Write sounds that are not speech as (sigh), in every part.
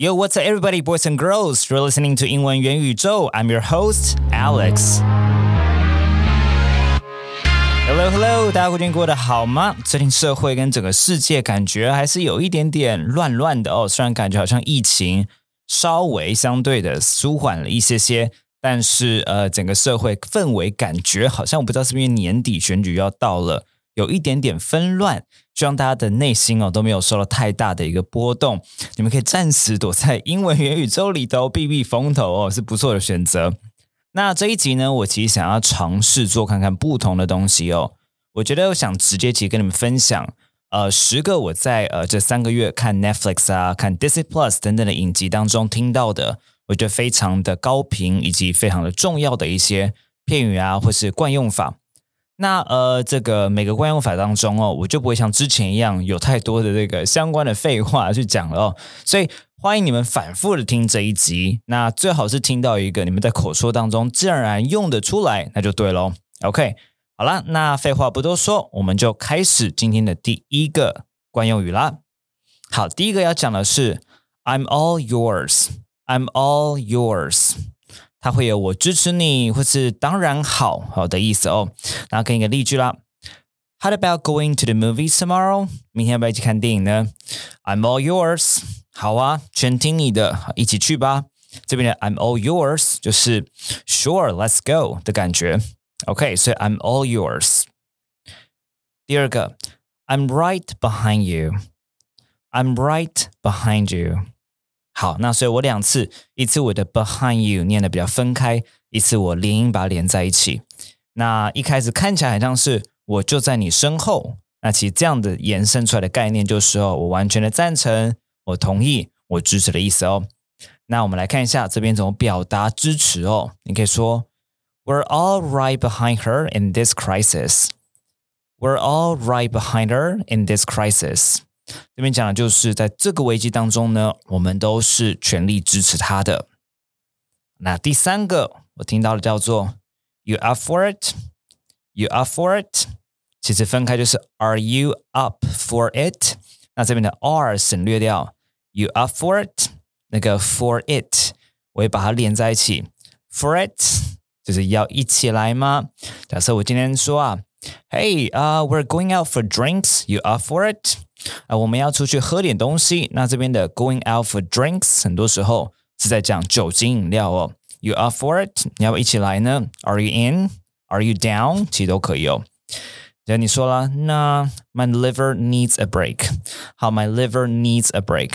Yo, what's up, everybody, boys and girls? You're listening to 英文元宇宙. I'm your host, Alex. Hello, hello，大家最近过得好吗？最近社会跟整个世界感觉还是有一点点乱乱的哦。虽然感觉好像疫情稍微相对的舒缓了一些些，但是呃，整个社会氛围感觉好像我不知道是不是年底选举要到了。有一点点纷乱，希望大家的内心哦都没有受到太大的一个波动。你们可以暂时躲在英文元宇宙里头避避风头哦，是不错的选择。(laughs) 那这一集呢，我其实想要尝试做看看不同的东西哦。我觉得我想直接其实跟你们分享，呃，十个我在呃这三个月看 Netflix 啊、看 Disney Plus 等等的影集当中听到的，我觉得非常的高频以及非常的重要的一些片语啊，或是惯用法。那呃，这个每个惯用法当中哦，我就不会像之前一样有太多的这个相关的废话去讲了哦。所以欢迎你们反复的听这一集，那最好是听到一个你们在口说当中自然而然用得出来，那就对喽。OK，好了，那废话不多说，我们就开始今天的第一个惯用语啦。好，第一个要讲的是 "I'm all yours", "I'm all yours"。它会有我支持你，或是当然好好的意思哦。然后跟一个例句啦，How about going to the movies tomorrow？明天要不要一起看电影呢？I'm all yours。好啊，全听你的，一起去吧。这边的 I'm all yours 就是 Sure，let's go 的感觉。OK，所以 I'm all yours。第二个，I'm right behind you。I'm right behind you。 好，那所以我两次，一次我的 behind you 念的比较分开，一次我连音把它连在一起。那一开始看起来很像是我就在你身后，那其实这样的延伸出来的概念就是哦，我完全的赞成，我同意，我支持的意思哦。那我们来看一下这边怎么表达支持哦。你可以说，We're all right behind her in this crisis. We're all right behind her in this crisis. 这边讲的就是在这个危机当中呢，我们都是全力支持他的。那第三个我听到的叫做 "You up for it? You up for it?" 其实分开就是 "Are you up for it?" 那这边的 "are" 省略掉，"You up for it?" 那个 "for it" 我也把它连在一起，"For it" 就是要一起来吗？假设我今天说啊，"Hey, uh, we're going out for drinks. You up for it?" 啊，我们要出去喝点东西。那这边的 going out for drinks，很多时候是在讲酒精饮料哦。You up for it？你要不要一起来呢？Are you in？Are you down？其实都可以哦。那你说了，那 my liver needs a break。好，my liver needs a break。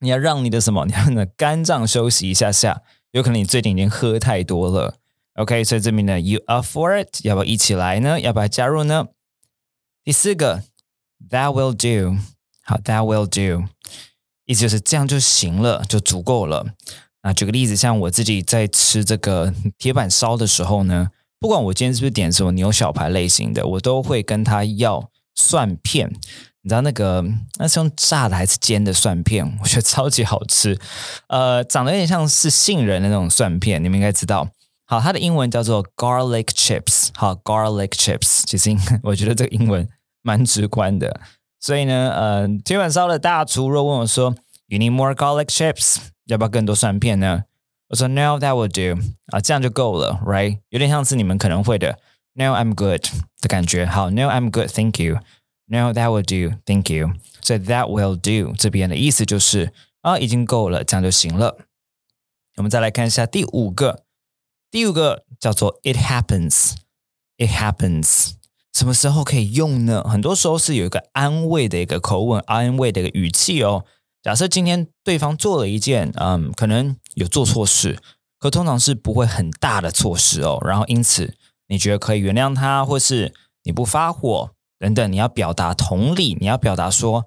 你要让你的什么？你要你的肝脏休息一下下。有可能你最近已经喝太多了。OK，所以这边呢，You up for it？要不要一起来呢？要不要加入呢？第四个。That will do，好，That will do，意思就是这样就行了，就足够了。那举个例子，像我自己在吃这个铁板烧的时候呢，不管我今天是不是点什么牛小排类型的，我都会跟他要蒜片。你知道那个那是用炸的还是煎的蒜片？(laughs) 我觉得超级好吃，呃，长得有点像是杏仁的那种蒜片，你们应该知道。好，它的英文叫做 garlic chips，好，garlic chips，其实 (laughs) 我觉得这个英文。蛮直观的，所以呢，呃，铁板烧的大厨若问我说，You need more garlic chips？要不要更多蒜片呢？我说 No, that will do。啊，这样就够了，right？有点像是你们可能会的 No, I'm good 的感觉。好，No, I'm good, thank you。No, that will do, thank you。所以 that will do 这边的意思就是啊，已经够了，这样就行了。我们再来看一下第五个，第五个叫做 It happens。It happens。 什么时候可以用呢？很多时候是有一个安慰的一个口吻，安慰的一个语气哦。假设今天对方做了一件，嗯，可能有做错事，可通常是不会很大的错事哦。然后因此你觉得可以原谅他，或是你不发火等等，你要表达同理，你要表达说，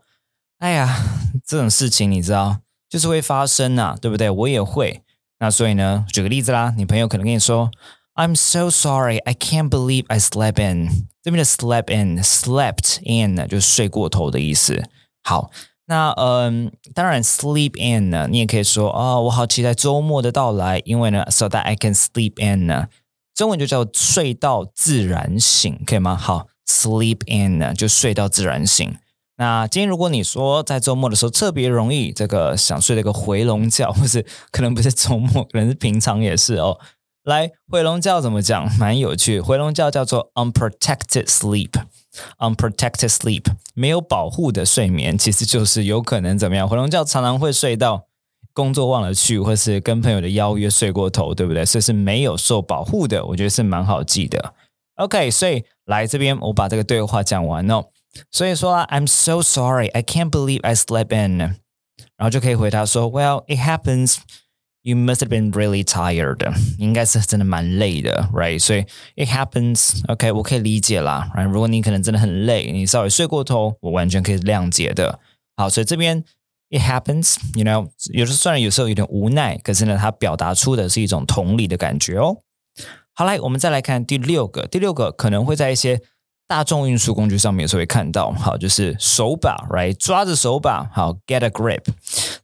哎呀，这种事情你知道就是会发生呐，对不对？我也会。那所以呢，举个例子啦，你朋友可能跟你说。I'm so sorry, I can't believe I slept in。这边的 slept in, slept in 呢，就是睡过头的意思。好，那嗯，当然 sleep in 呢，你也可以说哦，我好期待周末的到来，因为呢，so that I can sleep in 呢，中文就叫睡到自然醒，可以吗？好，sleep in 呢，就睡到自然醒。那今天如果你说在周末的时候特别容易这个想睡这个回笼觉，或是可能不是周末，可能是平常也是哦。来，回笼觉怎么讲？蛮有趣，回笼觉叫做 unprotected sleep。unprotected sleep 没有保护的睡眠，其实就是有可能怎么样？回笼觉常常会睡到工作忘了去，或是跟朋友的邀约睡过头，对不对？所以是没有受保护的，我觉得是蛮好记的。OK，所以来这边我把这个对话讲完哦。所以说啊，I'm so sorry, I can't believe I slept in。然后就可以回答说，Well, it happens. You must have been really tired. 应该是真的蛮累的，right？所以 it happens. OK，我可以理解啦。right？如果你可能真的很累，你稍微睡过头，我完全可以谅解的。好，所以这边 it happens. You know，有时虽然有时候有点无奈，可是呢，它表达出的是一种同理的感觉哦。好，来，我们再来看第六个。第六个可能会在一些大众运输工具上面有时候会看到，好，就是手把，right，抓着手把，好，get a grip。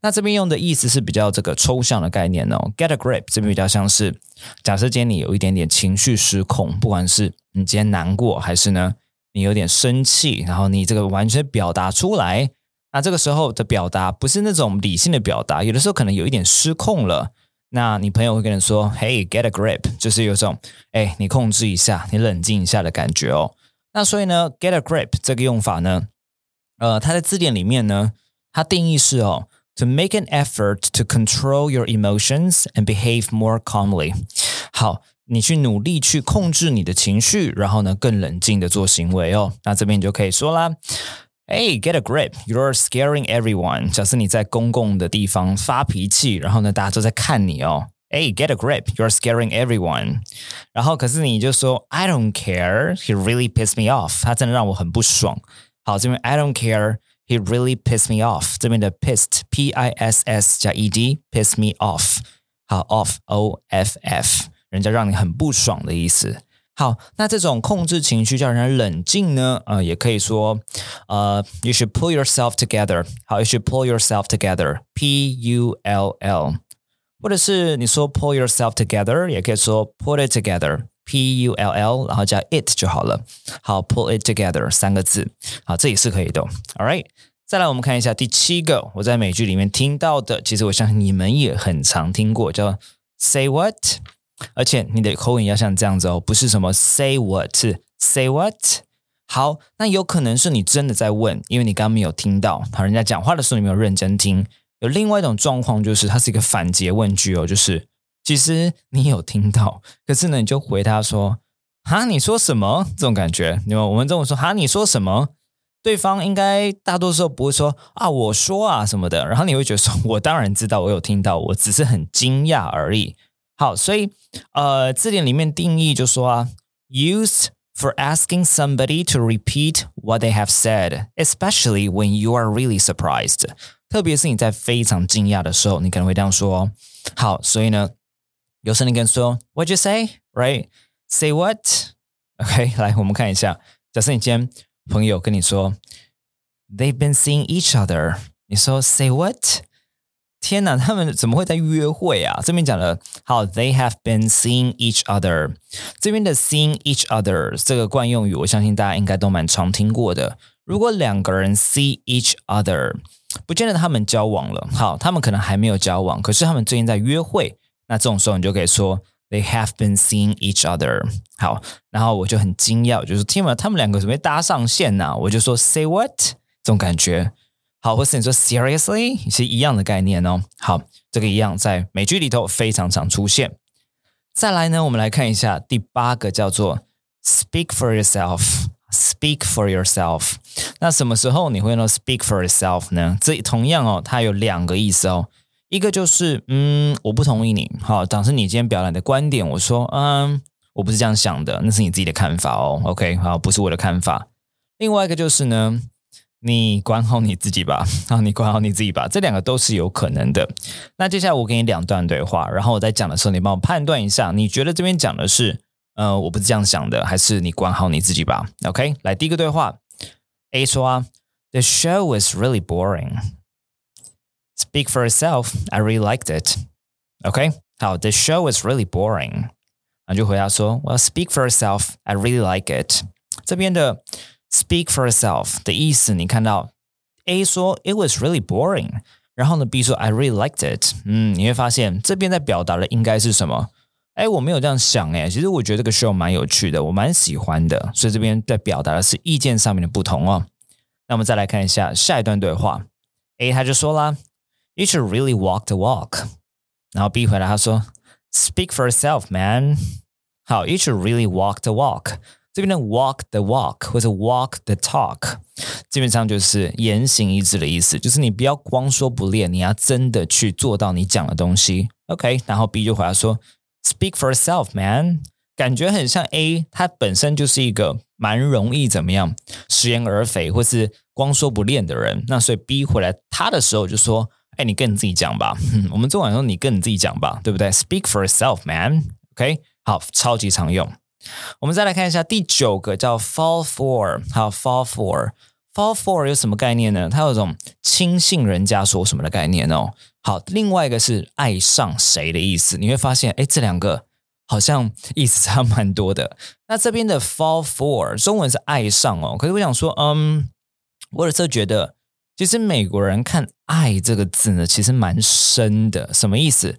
那这边用的意思是比较这个抽象的概念哦，get a grip 这边比较像是，假设今天你有一点点情绪失控，不管是你今天难过，还是呢你有点生气，然后你这个完全表达出来，那这个时候的表达不是那种理性的表达，有的时候可能有一点失控了。那你朋友会跟你说，Hey，get a grip，就是有种，哎，你控制一下，你冷静一下的感觉哦。那所以呢，get a grip 这个用法呢，呃，它在字典里面呢，它定义是哦，to make an effort to control your emotions and behave more calmly。好，你去努力去控制你的情绪，然后呢，更冷静的做行为哦。那这边你就可以说啦，Hey, get a grip! You're scaring everyone。假设你在公共的地方发脾气，然后呢，大家都在看你哦。Hey, get a grip! You're scaring everyone. 然后可是你就说 I don't care. He really pissed me off. 他真的让我很不爽。好，这边 I don't care. He really pissed me off. 这边的 pissed p i s s 加 e d piss me off. 好，off o f f，人家让你很不爽的意思。好，那这种控制情绪叫人冷静呢？呃，也可以说，呃，you should pull yourself together. 好，you should pull yourself together. P U L L. 或者是你说 pull yourself together，也可以说 put it together，p u l l，然后加 it 就好了。好，pull it together 三个字，好，这也是可以的。All right，再来我们看一下第七个，我在美剧里面听到的，其实我相信你们也很常听过，叫 say what，而且你的口音要像这样子哦，不是什么 say what，say what。好，那有可能是你真的在问，因为你刚刚没有听到，好，人家讲话的时候你没有认真听。有另外一种状况，就是它是一个反诘问句哦，就是其实你有听到，可是呢，你就回答说：“哈，你说什么？”这种感觉，你们我们这种说：“哈，你说什么？”对方应该大多数不会说：“啊，我说啊什么的。”然后你会觉得说：“我当然知道，我有听到，我只是很惊讶而已。”好，所以呃，字典里面定义就说啊：“used for asking somebody to repeat what they have said, especially when you are really surprised. 特别是你在非常惊讶的时候，你可能会这样说。好，所以呢，有时候你跟说 "What you say? Right? Say what? OK，来，我们看一下。假设你今天朋友跟你说 "They've been seeing each other"，你说 "Say what?" 天哪，他们怎么会在约会啊？这边讲了，好，They have been seeing each other。这边的 "seeing each other" 这个惯用语，我相信大家应该都蛮常听过的。如果两个人 see each other，不见得他们交往了，好，他们可能还没有交往，可是他们最近在约会。那这种时候你就可以说 They have been seeing each other。好，然后我就很惊讶，就是天哪，他们两个怎么搭上线呢？我就说 Say what？这种感觉。好，或是你说 Seriously，是一样的概念哦。好，这个一样在美剧里头非常常出现。再来呢，我们来看一下第八个，叫做 Speak for yourself。Speak for yourself。那什么时候你会用到 speak for yourself 呢？这同样哦，它有两个意思哦。一个就是嗯，我不同意你。好，当时你今天表达的观点，我说嗯，我不是这样想的，那是你自己的看法哦。OK，好，不是我的看法。另外一个就是呢，你管好你自己吧。(laughs) 啊，你管好你自己吧。这两个都是有可能的。那接下来我给你两段对话，然后我在讲的时候，你帮我判断一下，你觉得这边讲的是。呃，我不是这样想的，还是你管好你自己吧。OK，来第一个对话，A 说啊，The show was really boring. Speak for yourself. I really liked it. OK，好，The show was really boring. 那就回答说，Well, speak for yourself. I really like it. 这边的 speak for yourself 的意思，你看到 A 说 It was really boring，然后呢 B 说 I really liked it。嗯，你会发现这边在表达的应该是什么？哎，我没有这样想哎，其实我觉得这个 show 蛮有趣的，我蛮喜欢的，所以这边在表达的是意见上面的不同哦。那我们再来看一下下一段对话，A 他就说啦，You should really walk the walk。然后 B 回来他说，Speak for yourself, man。好，You should really walk the walk。这边的 walk the walk 或者 walk the talk，基本上就是言行一致的意思，就是你不要光说不练，你要真的去做到你讲的东西。OK，然后 B 就回答说，Speak for yourself, man。感觉很像 A，他本身就是一个蛮容易怎么样食言而肥，或是光说不练的人。那所以 B 回来他的时候就说：“哎，你跟你自己讲吧。(laughs) 我们昨晚说你跟你自己讲吧，对不对？Speak for yourself, man。OK，好，超级常用。我们再来看一下第九个叫 fall for，还有 fall for，fall for 有什么概念呢？它有一种轻信人家说什么的概念哦。好，另外一个是爱上谁的意思。你会发现，哎，这两个。好像意思差蛮多的。(laughs) 那这边的 fall for 中文是爱上哦，可是我想说，嗯，我有时候觉得，其实美国人看爱这个字呢，其实蛮深的。什么意思？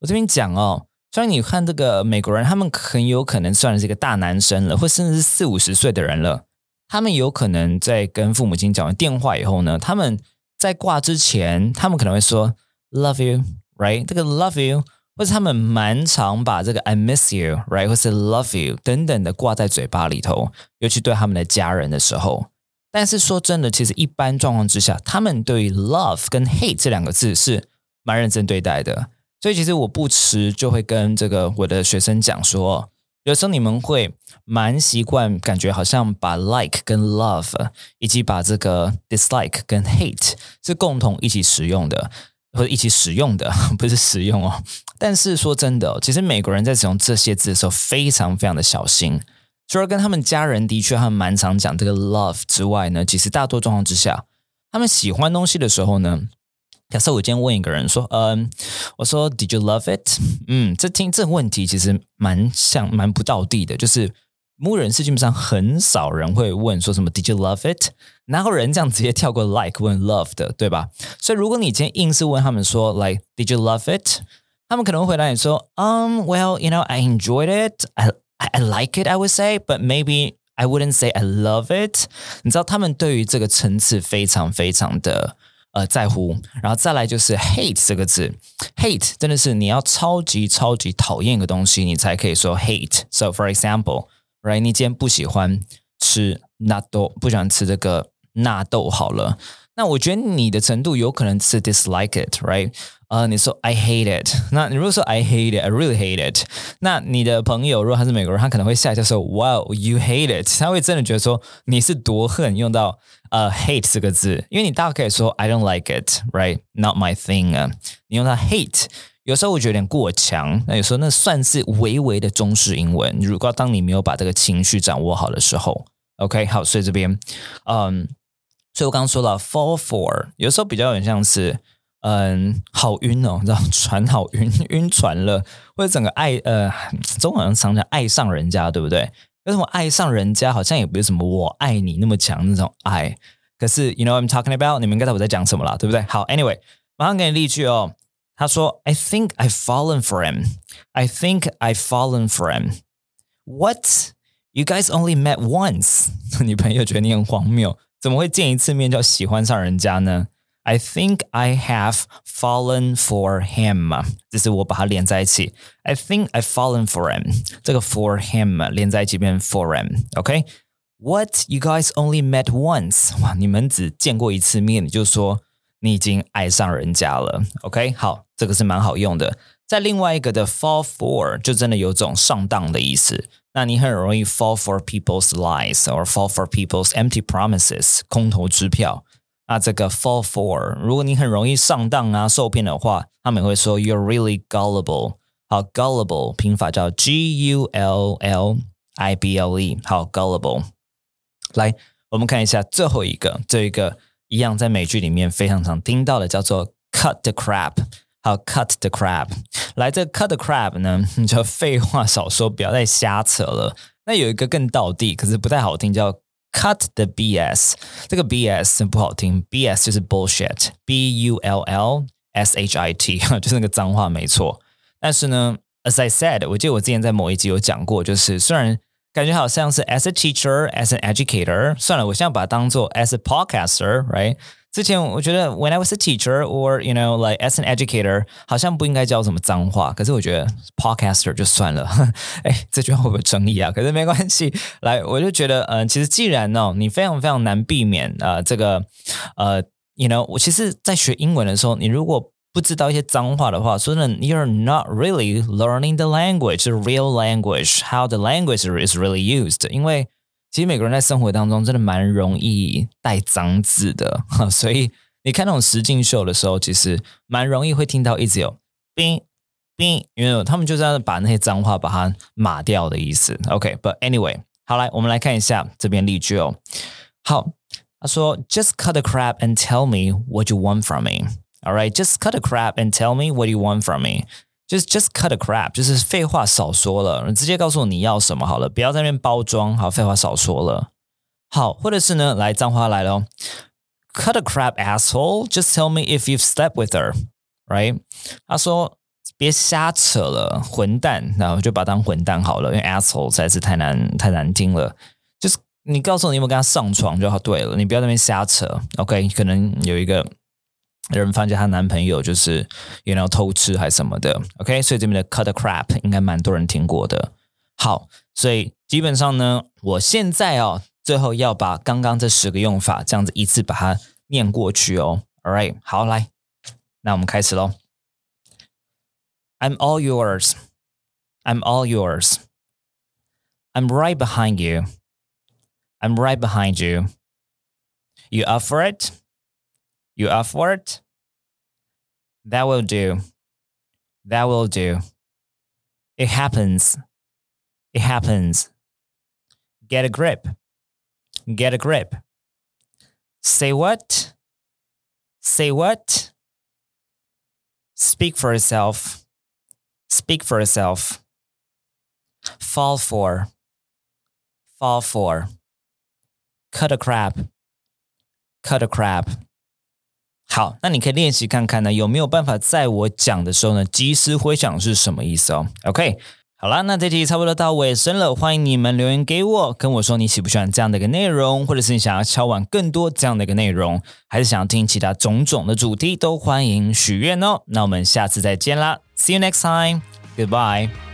我这边讲哦，虽然你看这个美国人，他们很有可能算是一个大男生了，或甚至是四五十岁的人了，他们有可能在跟父母亲讲完电话以后呢，他们在挂之前，他们可能会说 love you，right？这个 love you。或者他们蛮常把这个 "I miss you", right，或是 "love you" 等等的挂在嘴巴里头，尤其对他们的家人的时候。但是说真的，其实一般状况之下，他们对于 "love" 跟 "hate" 这两个字是蛮认真对待的。所以其实我不迟就会跟这个我的学生讲说，有时候你们会蛮习惯，感觉好像把 "like" 跟 "love" 以及把这个 "dislike" 跟 "hate" 是共同一起使用的。或者一起使用的，(laughs) 不是使用哦。但是说真的，其实美国人在使用这些字的时候，非常非常的小心。除了跟他们家人的确他们蛮常讲这个 love 之外呢，其实大多状况之下，他们喜欢东西的时候呢，假设我今天问一个人说，嗯，我说 Did you love it？嗯，这听这个问题其实蛮像蛮不到地的，就是。牧人是基本上很少人会问说什么 Did you love it？哪有人这样直接跳过 like 问 love 的，对吧？所以如果你今天硬是问他们说 like Did you love it？他们可能会回答你说，Um, well, you know, I enjoyed it. I I like it. I would say, but maybe I wouldn't say I love it. 你知道他们对于这个层次非常非常的呃在乎。然后再来就是 hate 这个字，hate 真的是你要超级超级讨厌一个东西，你才可以说 hate。So for example. Right，你今天不喜欢吃纳豆，不喜欢吃这个纳豆，好了。那我觉得你的程度有可能是 dislike it，right？呃，你说 I hate it，那你如果说 I hate it，I really hate it，那你的朋友如果他是美国人，他可能会下一下说 Wow，you hate it，他会真的觉得说你是多恨，用到呃 hate 这个字，因为你大概可以说 I don't like it，right？Not my thing 啊，你用它 hate。有时候我觉得有点过强，那有时候那算是微微的中式英文。如果当你没有把这个情绪掌握好的时候，OK，好，所以这边，嗯，所以我刚刚说了 fall for，有时候比较有点像是，嗯，好晕哦，你知道，船好晕，(laughs) 晕船了，或者整个爱，呃，中文好像常常爱上人家，对不对？为什么爱上人家好像也不是什么我爱你那么强那种爱？可是，you know I'm talking about，你们应该知道我在讲什么了，对不对？好，Anyway，马上给你例句哦。他说：“I think I've fallen for him. I think I've fallen for him. What? You guys only met once？” (laughs) 女朋友觉得你很荒谬，怎么会见一次面就喜欢上人家呢？I think I have fallen for him，这是我把它连在一起。I think I've fallen for him，这个 for him 连在一起变 for him。OK？What? You guys only met once？哇，你们只见过一次面，你就说。 你已经爱上人家了，OK？好，这个是蛮好用的。在另外一个的 fall for 就真的有种上当的意思。那你很容易 fall for people's lies or fall for people's empty promises，空头支票。那这个 fall for，如果你很容易上当啊、受骗的话，他们会说 you're really gullible。好，gullible 拼法叫 G U L L I B L E。好，gullible。来，我们看一下最后一个，这一个。一样在美剧里面非常常听到的，叫做 cut the crap，好 cut the crap。来，这 cut the crap 呢，你 (laughs) 就废话少说，不要再瞎扯了。那有一个更道地，可是不太好听，叫 cut the BS，这个 BS 不好听，BS 就是 bullshit，B U L L S H I T，(laughs) 就是那个脏话没错。但是呢，as I said，我记得我之前在某一集有讲过，就是虽然感觉好像是 as a teacher，as an educator，算了，我现在把它当做 as a podcaster，right？之前我觉得 when I was a teacher or you know like as an educator，好像不应该教什么脏话，可是我觉得 podcaster 就算了。哎，这句话会不会争议啊？可是没关系，来，我就觉得，嗯，其实既然呢，你非常非常难避免呃这个呃，you know，我其实在学英文的时候，你如果不知道一些脏话的话，说真的，you're not really learning the language, the real language, how the language is really used，因为其实每个人在生活当中真的蛮容易带脏字的，所以你看那种实境秀的时候，其实蛮容易会听到一直有“冰冰”，因为他们就是要把那些脏话把它码掉的意思。OK，but anyway，(laughs) 好来，我们来看一下这边例句哦。好，他说：“Just cut the crap and tell me what you want from me.” All right, just cut the crap and tell me what you want from me. Just just cut the crap，就是废话少说了，直接告诉我你要什么好了，不要在那边包装。好，废话少说了。好，或者是呢，来脏话来了，cut the crap asshole. Just tell me if you've slept with her, right？他说别瞎扯了，混蛋，然后就把当混蛋好了，因为 asshole 实在是太难太难听了。就是你告诉我你有没有跟他上床就好，对了，你不要在那边瞎扯。OK，可能有一个。 人发现她男朋友就是，you know 偷吃还是什么的，OK，所以这边的 cut the crap 应该蛮多人听过的。好，所以基本上呢，我现在哦，最后要把刚刚这十个用法这样子一次把它念过去哦。All right，好，来，那我们开始喽。I'm all yours. I'm all yours. I'm right behind you. I'm right behind you. You up for it? You up for it? That will do. That will do. It happens. It happens. Get a grip. Get a grip. Say what? Say what? Speak for yourself. Speak for yourself. Fall for. Fall for. Cut a crap. Cut a crap. 好，那你可以练习看看呢，有没有办法在我讲的时候呢，及时回想是什么意思哦？OK，好啦，那这题差不多到尾声了，欢迎你们留言给我，跟我说你喜不喜欢这样的一个内容，或者是你想要敲完更多这样的一个内容，还是想要听其他种种的主题，都欢迎许愿哦。那我们下次再见啦，See you next time，Goodbye。